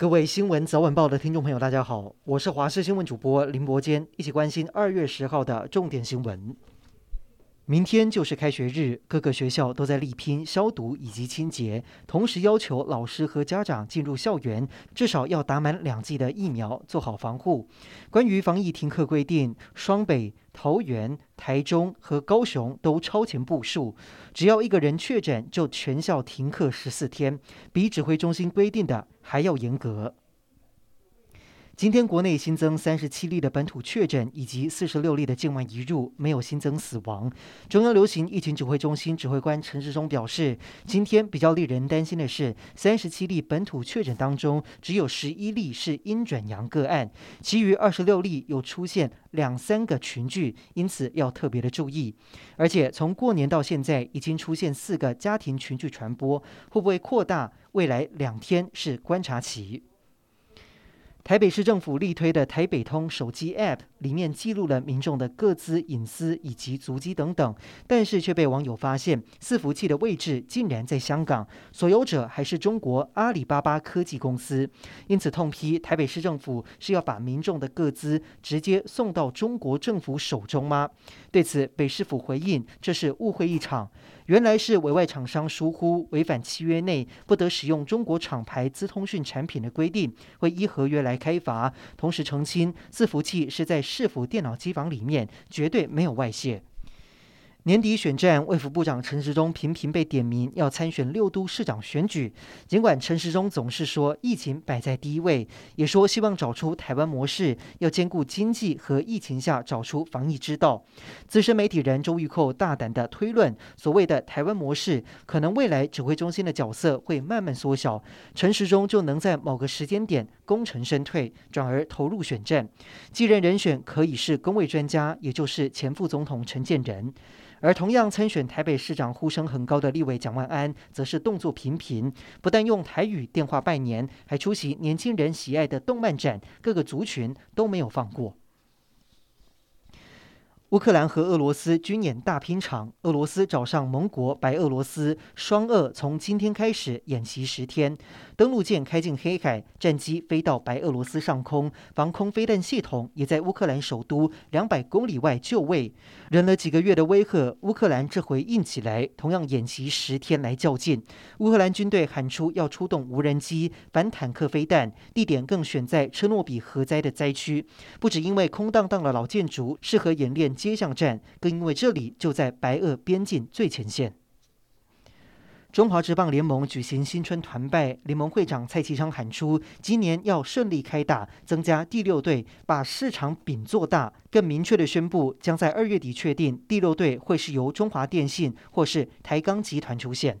各位新闻早晚报的听众朋友，大家好，我是华视新闻主播林伯坚，一起关心二月十号的重点新闻。明天就是开学日，各个学校都在力拼消毒以及清洁，同时要求老师和家长进入校园至少要打满两剂的疫苗，做好防护。关于防疫停课规定，双北、桃园、台中和高雄都超前部署，只要一个人确诊，就全校停课十四天，比指挥中心规定的还要严格。今天国内新增三十七例的本土确诊，以及四十六例的境外移入，没有新增死亡。中央流行疫情指挥中心指挥官陈时中表示，今天比较令人担心的是，三十七例本土确诊当中，只有十一例是阴转阳个案，其余二十六例有出现两三个群聚，因此要特别的注意。而且从过年到现在，已经出现四个家庭群聚传播，会不会扩大？未来两天是观察期。台北市政府力推的台北通手机 App 里面记录了民众的各资隐私以及足迹等等，但是却被网友发现伺服器的位置竟然在香港，所有者还是中国阿里巴巴科技公司，因此痛批台北市政府是要把民众的各资直接送到中国政府手中吗？对此，北市府回应这是误会一场。原来是委外厂商疏忽违反契约内不得使用中国厂牌资通讯产品的规定，会依合约来来开罚。同时澄清，伺服器是在市府电脑机房里面，绝对没有外泄。年底选战，卫福部长陈时中频频被点名要参选六都市长选举。尽管陈时中总是说疫情摆在第一位，也说希望找出台湾模式，要兼顾经济和疫情下找出防疫之道。资深媒体人周玉蔻大胆地推论，所谓的台湾模式，可能未来指挥中心的角色会慢慢缩小，陈时中就能在某个时间点功成身退，转而投入选战。继任人选可以是工位专家，也就是前副总统陈建仁。而同样参选台北市长呼声很高的立委蒋万安，则是动作频频，不但用台语电话拜年，还出席年轻人喜爱的动漫展，各个族群都没有放过。乌克兰和俄罗斯军演大拼场，俄罗斯找上盟国白俄罗斯，双俄从今天开始演习十天。登陆舰开进黑海，战机飞到白俄罗斯上空，防空飞弹系统也在乌克兰首都两百公里外就位。忍了几个月的威吓，乌克兰这回硬起来，同样演习十天来较劲。乌克兰军队喊出要出动无人机、反坦克飞弹，地点更选在车诺比核灾的灾区。不只因为空荡荡的老建筑适合演练。街巷战，更因为这里就在白俄边境最前线。中华职棒联盟举行新春团拜，联盟会长蔡其昌喊出，今年要顺利开打，增加第六队，把市场饼做大。更明确的宣布，将在二月底确定第六队会是由中华电信或是台钢集团出现。